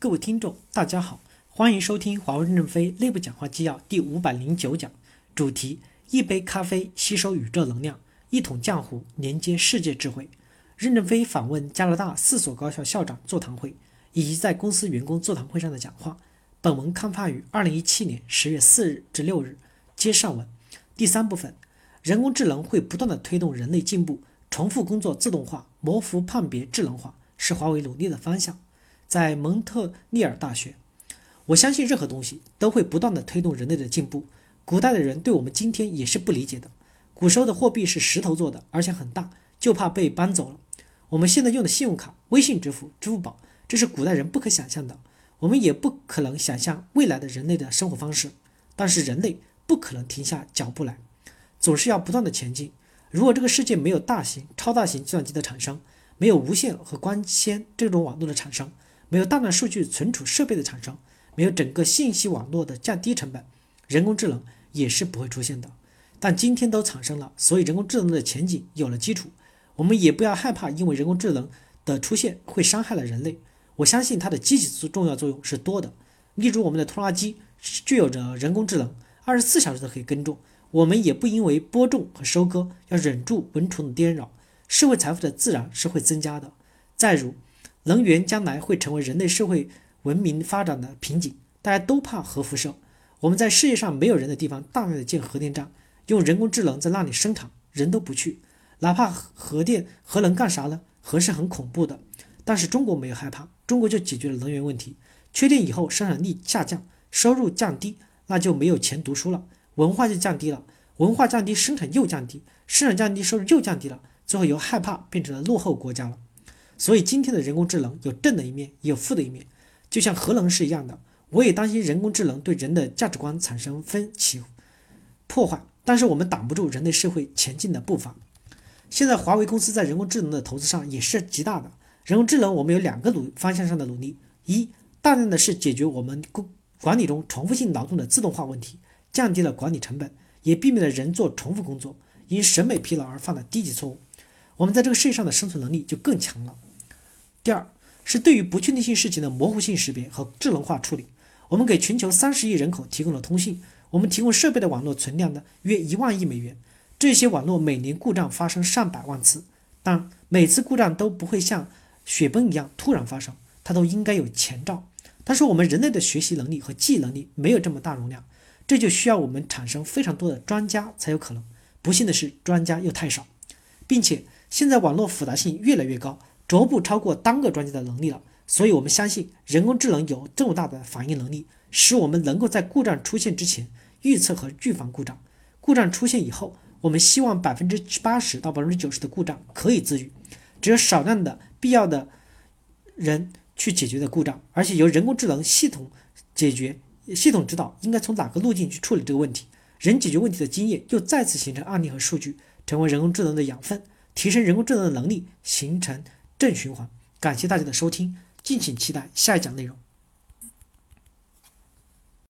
各位听众，大家好，欢迎收听华为任正非内部讲话纪要第五百零九讲，主题：一杯咖啡吸收宇宙能量，一桶浆糊连接世界智慧。任正非访问加拿大四所高校校长座谈会以及在公司员工座谈会上的讲话。本文刊发于二零一七年十月四日至六日。接上文，第三部分，人工智能会不断的推动人类进步，重复工作自动化，模糊判别智能化是华为努力的方向。在蒙特利尔大学，我相信任何东西都会不断的推动人类的进步。古代的人对我们今天也是不理解的。古时候的货币是石头做的，而且很大，就怕被搬走了。我们现在用的信用卡、微信支付、支付宝，这是古代人不可想象的。我们也不可能想象未来的人类的生活方式。但是人类不可能停下脚步来，总是要不断的前进。如果这个世界没有大型、超大型计算机的产生，没有无线和光纤这种网络的产生，没有大量数据存储设备的产生，没有整个信息网络的降低成本，人工智能也是不会出现的。但今天都产生了，所以人工智能的前景有了基础。我们也不要害怕，因为人工智能的出现会伤害了人类。我相信它的积极重要作用是多的。例如，我们的拖拉机具有着人工智能，二十四小时都可以耕种，我们也不因为播种和收割要忍住蚊虫的颠扰，社会财富的自然是会增加的。再如，能源将来会成为人类社会文明发展的瓶颈，大家都怕核辐射。我们在世界上没有人的地方大量的建核电站，用人工智能在那里生产，人都不去。哪怕核电核能干啥呢？核是很恐怖的，但是中国没有害怕，中国就解决了能源问题。缺电以后生产力下降，收入降低，那就没有钱读书了，文化就降低了，文化降低，生产又降低，生产降低，收入又降低了，最后由害怕变成了落后国家了。所以今天的人工智能有正的一面，也有负的一面，就像核能是一样的。我也担心人工智能对人的价值观产生分歧、破坏，但是我们挡不住人类社会前进的步伐。现在华为公司在人工智能的投资上也是极大的。人工智能我们有两个努方向上的努力：一，大量的是解决我们工管理中重复性劳动的自动化问题，降低了管理成本，也避免了人做重复工作因审美疲劳而犯的低级错误。我们在这个世界上的生存能力就更强了。第二是对于不确定性事情的模糊性识别和智能化处理。我们给全球三十亿人口提供了通信，我们提供设备的网络存量呢约一万亿美元。这些网络每年故障发生上百万次，但每次故障都不会像雪崩一样突然发生，它都应该有前兆。但是我们人类的学习能力和记忆能力没有这么大容量，这就需要我们产生非常多的专家才有可能。不幸的是，专家又太少，并且现在网络复杂性越来越高。逐步超过单个专家的能力了，所以我们相信人工智能有这么大的反应能力，使我们能够在故障出现之前预测和预防故障。故障出现以后，我们希望百分之八十到百分之九十的故障可以自愈，只有少量的必要的人去解决的故障，而且由人工智能系统解决，系统指导应该从哪个路径去处理这个问题。人解决问题的经验又再次形成案例和数据，成为人工智能的养分，提升人工智能的能力，形成。正循环，感谢大家的收听，敬请期待下一讲内容。